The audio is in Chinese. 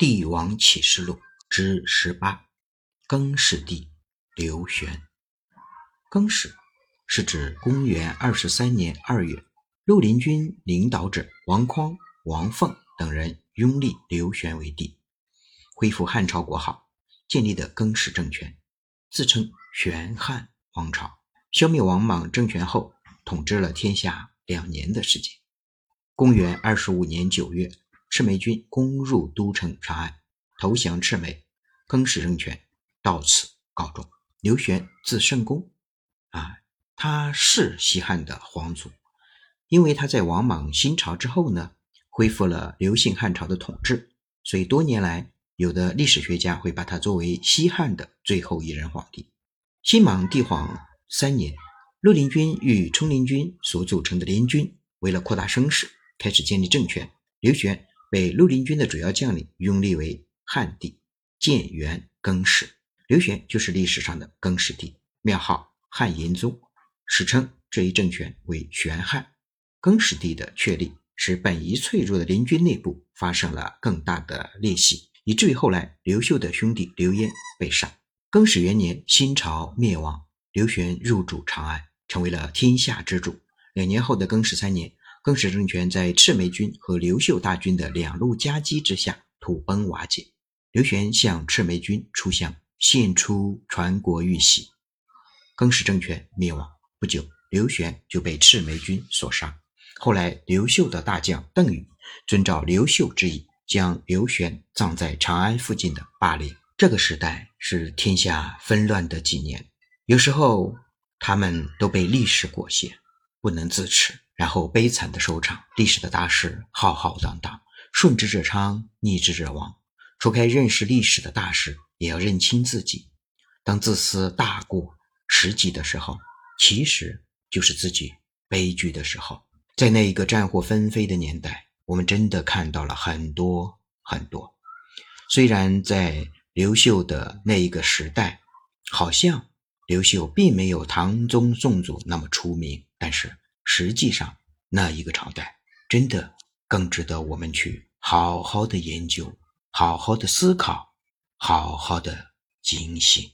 帝王启示录之十八，更始帝刘玄。更始是指公元二十三年二月，绿林军领导者王匡、王凤等人拥立刘玄为帝，恢复汉朝国号，建立的更始政权，自称玄汉王朝。消灭王莽政权后，统治了天下两年的时间。公元二十五年九月。赤眉军攻入都城长安，投降赤眉，更始政权到此告终。刘玄字圣公，啊，他是西汉的皇族，因为他在王莽新朝之后呢，恢复了刘姓汉朝的统治，所以多年来有的历史学家会把他作为西汉的最后一任皇帝。新莽帝皇三年，绿林军与冲陵军所组成的联军，为了扩大声势，开始建立政权。刘玄。被绿林军的主要将领拥立为汉帝，建元更始。刘玄就是历史上的更始帝，庙号汉延宗，史称这一政权为玄汉。更始帝的确立，使本已脆弱的联军内部发生了更大的裂隙，以至于后来刘秀的兄弟刘焉被杀。更始元年，新朝灭亡，刘玄入主长安，成为了天下之主。两年后的更始三年。更始政权在赤眉军和刘秀大军的两路夹击之下土崩瓦解。刘玄向赤眉军出降，献出传国玉玺。更始政权灭亡不久，刘玄就被赤眉军所杀。后来，刘秀的大将邓禹遵照刘秀之意，将刘玄葬在长安附近的霸陵。这个时代是天下纷乱的几年，有时候他们都被历史裹挟，不能自持。然后悲惨的收场。历史的大势浩浩荡荡，顺之者昌，逆之者亡。除开认识历史的大事，也要认清自己。当自私大过实际的时候，其实就是自己悲剧的时候。在那一个战火纷飞的年代，我们真的看到了很多很多。虽然在刘秀的那一个时代，好像刘秀并没有唐宗宋祖那么出名，但是。实际上，那一个朝代真的更值得我们去好好的研究、好好的思考、好好的警醒。